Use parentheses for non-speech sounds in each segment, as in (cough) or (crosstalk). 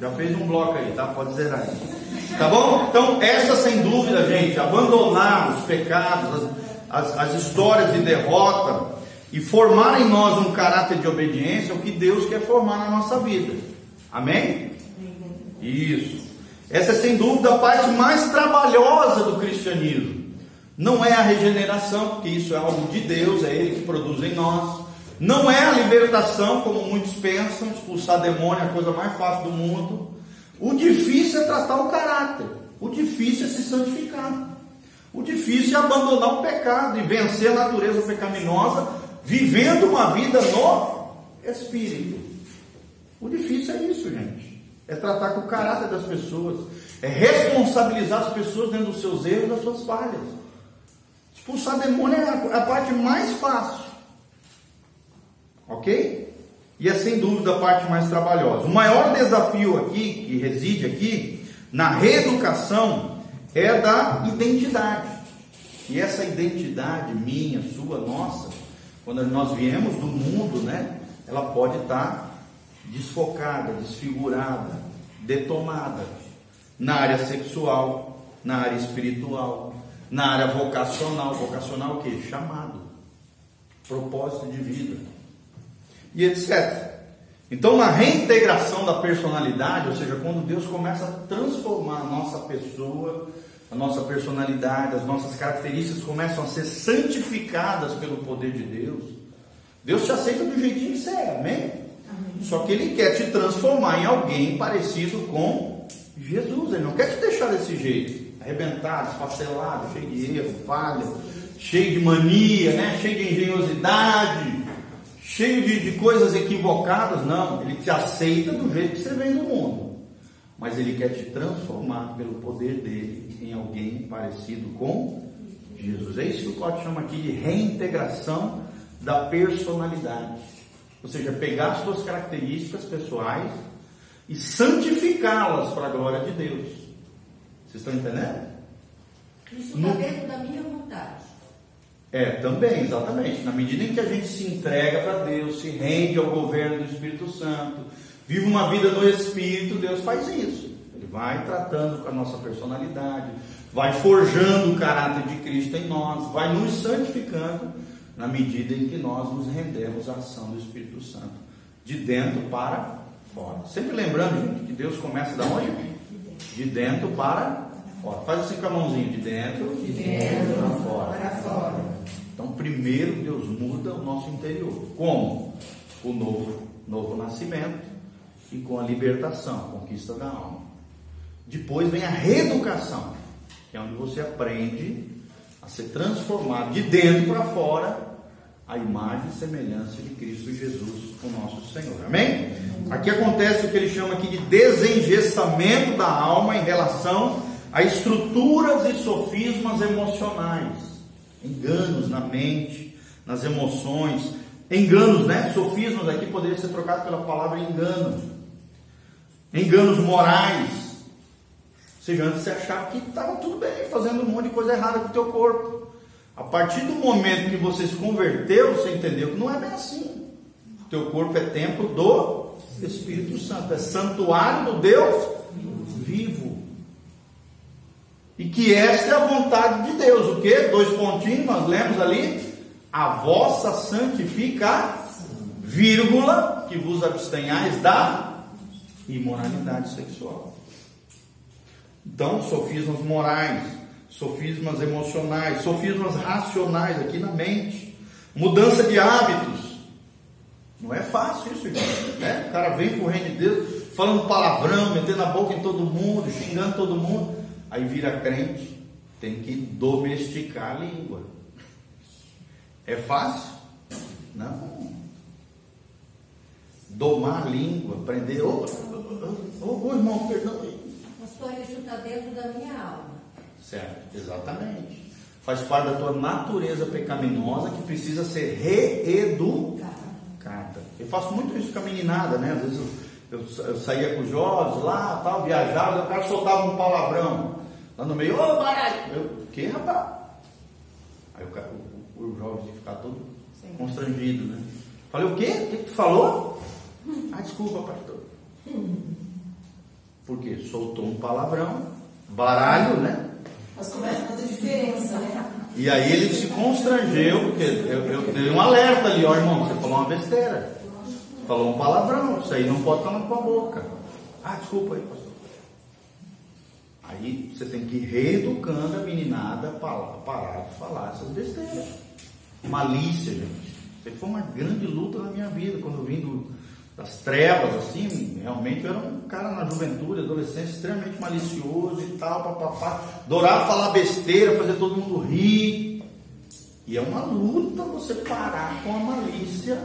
Já fez um bloco aí, tá? Pode zerar aí. Tá bom? Então, essa sem dúvida, gente, abandonar os pecados, as, as, as histórias de derrota e formar em nós um caráter de obediência é o que Deus quer formar na nossa vida. Amém? Isso. Essa é sem dúvida a parte mais trabalhosa do cristianismo. Não é a regeneração, porque isso é algo de Deus, é Ele que produz em nós. Não é a libertação, como muitos pensam, expulsar demônio é a coisa mais fácil do mundo. O difícil é tratar o caráter. O difícil é se santificar. O difícil é abandonar o pecado e vencer a natureza pecaminosa, vivendo uma vida no Espírito. O difícil é isso, gente. É tratar com o caráter das pessoas. É responsabilizar as pessoas dentro dos seus erros das suas falhas. Expulsar demônio é a parte mais fácil. Ok? E é sem dúvida a parte mais trabalhosa. O maior desafio aqui, que reside aqui, na reeducação, é da identidade. E essa identidade minha, sua, nossa, quando nós viemos do mundo, né? Ela pode estar desfocada, desfigurada, detomada na área sexual, na área espiritual, na área vocacional. Vocacional o quê? Chamado, propósito de vida e etc. Então, na reintegração da personalidade, ou seja, quando Deus começa a transformar a nossa pessoa, a nossa personalidade, as nossas características começam a ser santificadas pelo poder de Deus, Deus te aceita do jeitinho que você é, amém? amém? Só que Ele quer te transformar em alguém parecido com Jesus, Ele não quer te deixar desse jeito, arrebentado, esfacelado, cheio de erro, falha, cheio de mania, né? cheio de engenhosidade cheio de, de coisas equivocadas, não. Ele te aceita do jeito que você vem do mundo. Mas ele quer te transformar pelo poder dele em alguém parecido com Jesus. É isso que o Cláudio chama aqui de reintegração da personalidade. Ou seja, pegar as suas características pessoais e santificá-las para a glória de Deus. Vocês estão entendendo? Isso está dentro da minha vontade. É, também, exatamente. Na medida em que a gente se entrega para Deus, se rende ao governo do Espírito Santo, vive uma vida no Espírito, Deus faz isso. Ele vai tratando com a nossa personalidade, vai forjando o caráter de Cristo em nós, vai nos santificando na medida em que nós nos rendemos à ação do Espírito Santo, de dentro para fora. Sempre lembrando, gente, que Deus começa da onde? De dentro para fora. Faz assim com a mãozinha, de dentro, de dentro para fora. Para fora. Então, primeiro Deus muda o nosso interior. Como? O novo, novo nascimento e com a libertação, a conquista da alma. Depois vem a reeducação, que é onde você aprende a ser transformado de dentro para fora a imagem e semelhança de Cristo Jesus, o nosso Senhor. Amém? Aqui acontece o que ele chama aqui de desengessamento da alma em relação a estruturas e sofismas emocionais enganos na mente, nas emoções, enganos, né? Sofismas aqui poderia ser trocado pela palavra engano, enganos morais. Ou seja, antes você achava que estava tudo bem, fazendo um monte de coisa errada com o teu corpo. A partir do momento que você se converteu, você entendeu que não é bem assim. O teu corpo é templo do Espírito Santo, é santuário do Deus vivo. E que esta é a vontade de Deus. O que? Dois pontinhos, nós lemos ali. A vossa santifica, vírgula, que vos abstenhais da imoralidade sexual. Então, sofismas morais, sofismas emocionais, sofismas racionais aqui na mente, mudança de hábitos. Não é fácil isso, gente. Né? O cara vem com o reino de Deus, falando palavrão, metendo a boca em todo mundo, xingando todo mundo. Aí vira crente, tem que domesticar a língua. É fácil? Não. Domar a língua, aprender. Ô, oh, oh, oh, irmão, perdão. Pastor, isso está dentro da minha alma. Certo, exatamente. Faz parte da tua natureza pecaminosa que precisa ser reeducada. Eu faço muito isso com a meninada, né? Às vezes eu, eu, eu saía com os jovens lá, tal, viajava, o cara soltava um palavrão. Lá no meio, ô baralho! Eu, que rapaz? Aí o, o, o jovem ficar todo Sim. constrangido, né? Falei, o quê? O que tu falou? (laughs) Ah, desculpa, pastor. Por quê? Soltou um palavrão, baralho, né? Mas começa a fazer diferença, né? E aí ele se constrangeu, porque eu, eu dei um alerta ali, ó irmão, você falou uma besteira. Falou um palavrão, isso aí não pode estar na tua boca. Ah, desculpa aí, pastor. Aí você tem que ir reeducando a meninada para parar de falar essas besteiras. Malícia, gente. Isso foi uma grande luta na minha vida, quando eu vim do, das trevas, assim, realmente eu era um cara na juventude, adolescência, extremamente malicioso e tal, papapá. Adorava falar besteira, fazer todo mundo rir. E é uma luta você parar com a malícia,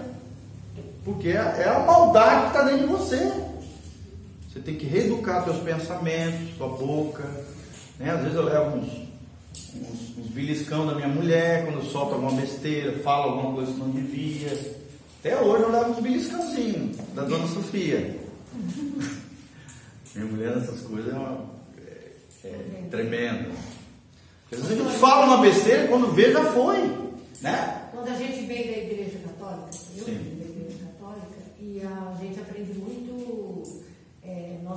porque é, é a maldade que está dentro de você. Você tem que reeducar seus pensamentos, sua boca. Né? Às vezes eu levo uns, uns, uns beliscão da minha mulher quando solta alguma besteira, fala alguma coisa que não devia. Até hoje eu levo uns beliscãozinhos da dona Sofia. (laughs) Minha mulher nessas coisas é, uma, é, é tremenda. Às vezes a gente fala uma besteira quando vê já foi. Né? Quando a gente vem da igreja católica, eu Sim. vim da igreja católica, e a gente aprende muito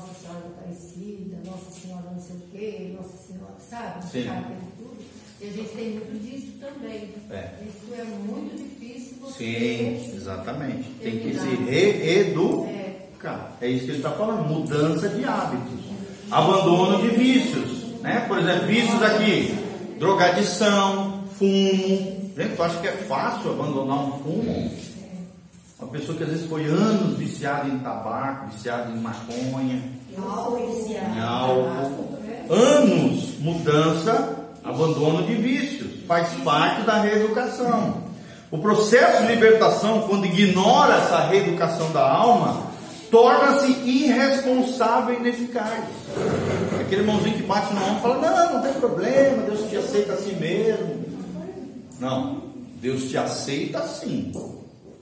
Nossa Senhora Aparecida, Nossa Senhora não sei o quê, Nossa Senhora, sabe? Sim. Sabe tudo. E a gente tem muito disso também. É. Isso é muito difícil você. Sim, exatamente. Tem que se reeducar. É. é isso que ele está falando, mudança de hábitos. Abandono de vícios. Né? Por exemplo, vícios aqui, drogadição, fumo. Gente, tu acha que é fácil abandonar um fumo? Uma pessoa que às vezes foi anos viciada em tabaco, viciada em maconha, em álcool. Anos, mudança abandono de vícios, faz parte da reeducação. O processo de libertação, quando ignora essa reeducação da alma, torna-se irresponsável e ineficaz. Aquele irmãozinho que bate na mão e fala: Não, não tem problema, Deus te aceita assim mesmo. Não, Deus te aceita assim,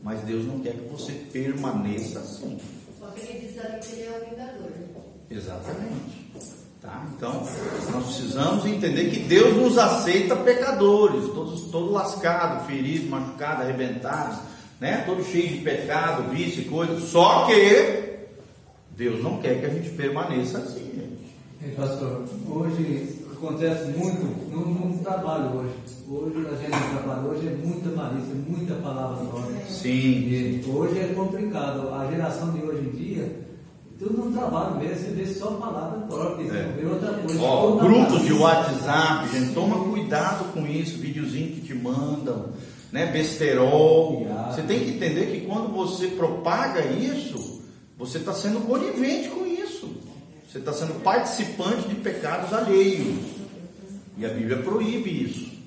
mas Deus não quer que você permaneça assim. Só que ele diz ali que ele é o vingador. Exatamente. Tá? Então, nós precisamos entender que Deus nos aceita pecadores, todos, todo lascado, ferido, machucado, arrebentado, né? todo cheio de pecado, vício e coisa. Só que Deus não quer que a gente permaneça assim, gente. Ei, pastor, hoje acontece muito no, no trabalho hoje. Hoje a gente no trabalho hoje é muita malícia, muita palavra nova. Sim. E hoje é complicado. A geração de hoje em dia tudo no trabalho mesmo, você vê só palavra própria, é. outra coisa. Ó, grupos de WhatsApp, gente, toma cuidado com isso, videozinho que te mandam, né? Besterol. Você tem que entender que quando você propaga isso, você está sendo conivente com isso. Você está sendo participante de pecados alheios. E a Bíblia proíbe isso.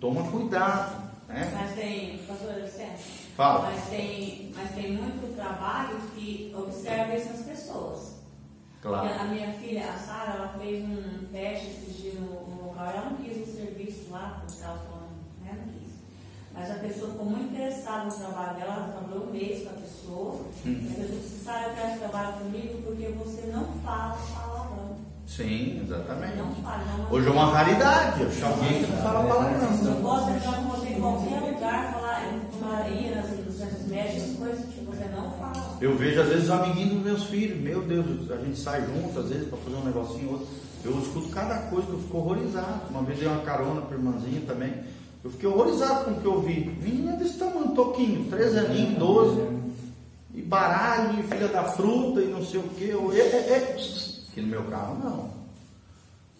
Toma cuidado. Né? Mas tem, pastor. Fala. Mas tem, mas tem muito trabalho que observa essas pessoas. Claro. A minha filha, a Sara, ela fez um teste esses dias no, no local. Ela não quis o serviço lá, porque ela falou, né. Mas a pessoa ficou muito interessada no trabalho dela, ela trabalhou um mês com a pessoa. Hum. E a pessoa disse, Sara, eu quero trabalhar comigo porque você não fala palavrão. Sim, exatamente. Não fala, não Hoje é uma raridade, eu chamo alguém que não fala palavrão. Eu posso entrar com você em qualquer lugar, falar, ir nas indústrias médicas, coisas que você não fala. Eu vejo às vezes os amiguinhos dos meus filhos, meu Deus, a gente sai junto às vezes para fazer um negocinho outro. Eu escuto cada coisa que eu fico horrorizado. Uma vez dei uma carona para irmãzinha também. Eu fiquei horrorizado com o que eu vi. Menina desse tamanho, toquinho, 13 aninhos, 12. E baralho, e filha da fruta, e não sei o que. Eu, é, é, é. Aqui no meu carro não.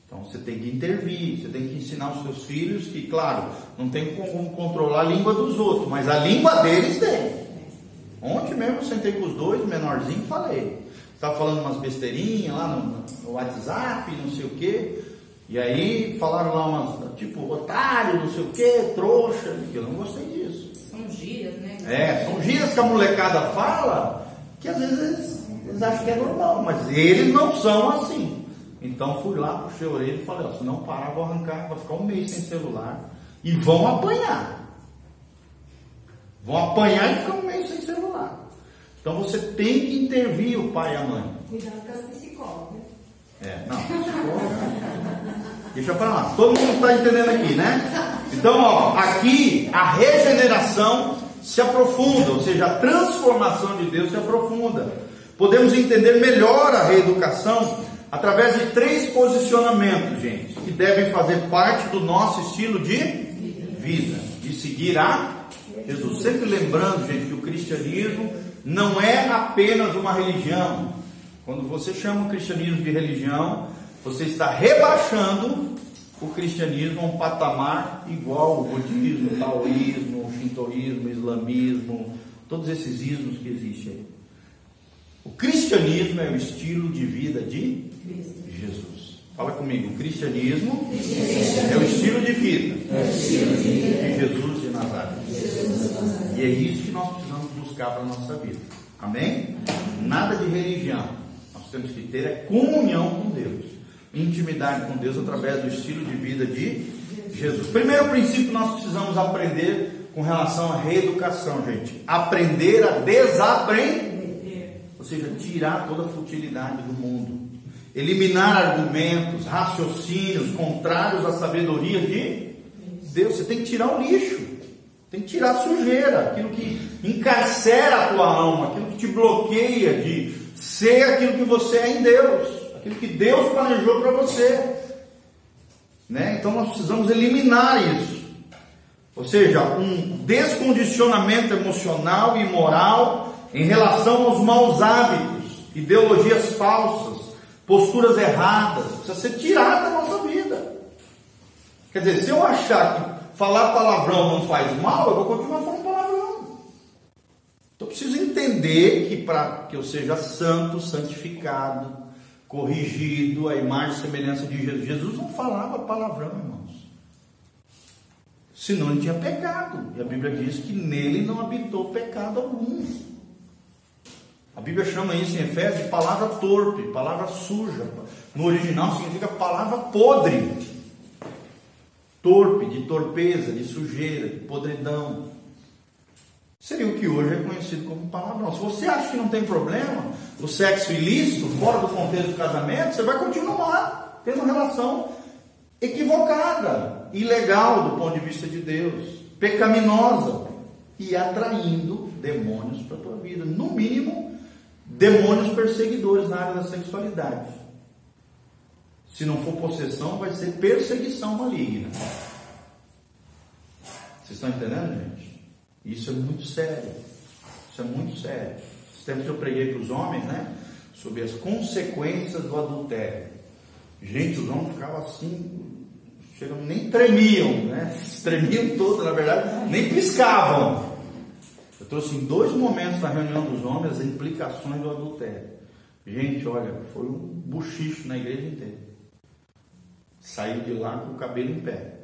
Então você tem que intervir, você tem que ensinar os seus filhos que, claro, não tem como controlar a língua dos outros, mas a língua deles tem. Ontem mesmo eu sentei com os dois, menorzinho, falei. Estava falando umas besteirinhas lá no, no, WhatsApp, não sei o quê. E aí falaram lá umas, tipo, otário, não sei o quê, trouxa. Eu não gostei disso. São gírias, né? É, são gírias que a molecada fala, que às vezes eles, eles acham que é normal, mas eles não são assim. Então fui lá, puxei a orelha e falei, ó, se não parar, vou arrancar, vai ficar um mês sem celular. E vão apanhar. Vão apanhar e ficar um mês sem celular. Então você tem que intervir o pai e a mãe. Cuidado com as psicólogas. É, não, psicóloga. (laughs) Deixa para lá. Todo mundo está entendendo aqui, né? Então, ó, aqui a regeneração se aprofunda, ou seja, a transformação de Deus se aprofunda. podemos entender melhor a reeducação através de três posicionamentos, gente, que devem fazer parte do nosso estilo de vida, de seguir a Jesus. Sempre lembrando, gente, que o cristianismo não é apenas uma religião. Quando você chama o cristianismo de religião, você está rebaixando o cristianismo a um patamar igual ao budismo, o taoísmo, shintoísmo, islamismo, todos esses ismos que existem aí. O cristianismo é o estilo de vida de Jesus. Fala comigo, o cristianismo é o estilo de vida de Jesus de Nazaré. E é isso que nós precisamos buscar para a nossa vida. Amém? Nada de religião. Nós temos que ter é comunhão com Deus. Intimidade com Deus através do estilo de vida de Jesus. Primeiro princípio nós precisamos aprender com relação à reeducação, gente. Aprender a desaprender. Ou seja, tirar toda a futilidade do mundo. Eliminar argumentos, raciocínios contrários à sabedoria de Deus. Você tem que tirar o lixo. Tem que tirar a sujeira, aquilo que encarcera a tua alma, aquilo que te bloqueia de ser aquilo que você é em Deus, aquilo que Deus planejou para você. Né? Então nós precisamos eliminar isso. Ou seja, um descondicionamento emocional e moral em relação aos maus hábitos, ideologias falsas, posturas erradas, precisa ser tirado da nossa vida. Quer dizer, se eu achar que falar palavrão não faz mal, eu vou continuar falando palavrão. Então eu preciso entender que para que eu seja santo, santificado, corrigido, a imagem e semelhança de Jesus. Jesus não falava palavrão, irmãos. Senão ele tinha pecado. E a Bíblia diz que nele não habitou pecado algum. A Bíblia chama isso em Efésios de palavra torpe, palavra suja. No original significa palavra podre. Torpe, de torpeza, de sujeira, de podridão. Seria o que hoje é conhecido como palavrão. Se você acha que não tem problema, o sexo ilícito, fora do contexto do casamento, você vai continuar tendo relação equivocada, ilegal do ponto de vista de Deus, pecaminosa e atraindo demônios para a tua vida. No mínimo, demônios perseguidores na área da sexualidade. Se não for possessão, vai ser perseguição maligna. Vocês estão entendendo, gente? Isso é muito sério. Isso é muito sério. Esses tempos eu preguei para os homens, né? Sobre as consequências do adultério. Gente, os homens ficavam assim, chegam, nem tremiam, né? (laughs) Tremiam todos, na verdade, nem piscavam. Eu trouxe em dois momentos na reunião dos homens as implicações do adultério. Gente, olha, foi um buchicho na igreja inteira. Saiu de lá com o cabelo em pé.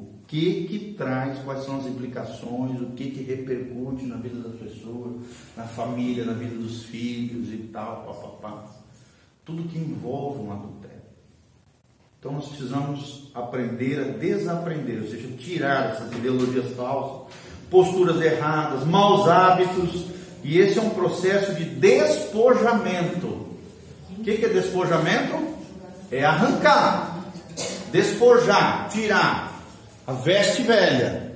O que que traz, quais são as implicações, o que que repercute na vida das pessoas, na família, na vida dos filhos e tal, papapá. Tudo que envolve um adultério. Então nós precisamos aprender a desaprender, ou seja, tirar essas ideologias falsas, posturas erradas, maus hábitos, e esse é um processo de despojamento. O que, que é despojamento? É arrancar, despojar, tirar a veste velha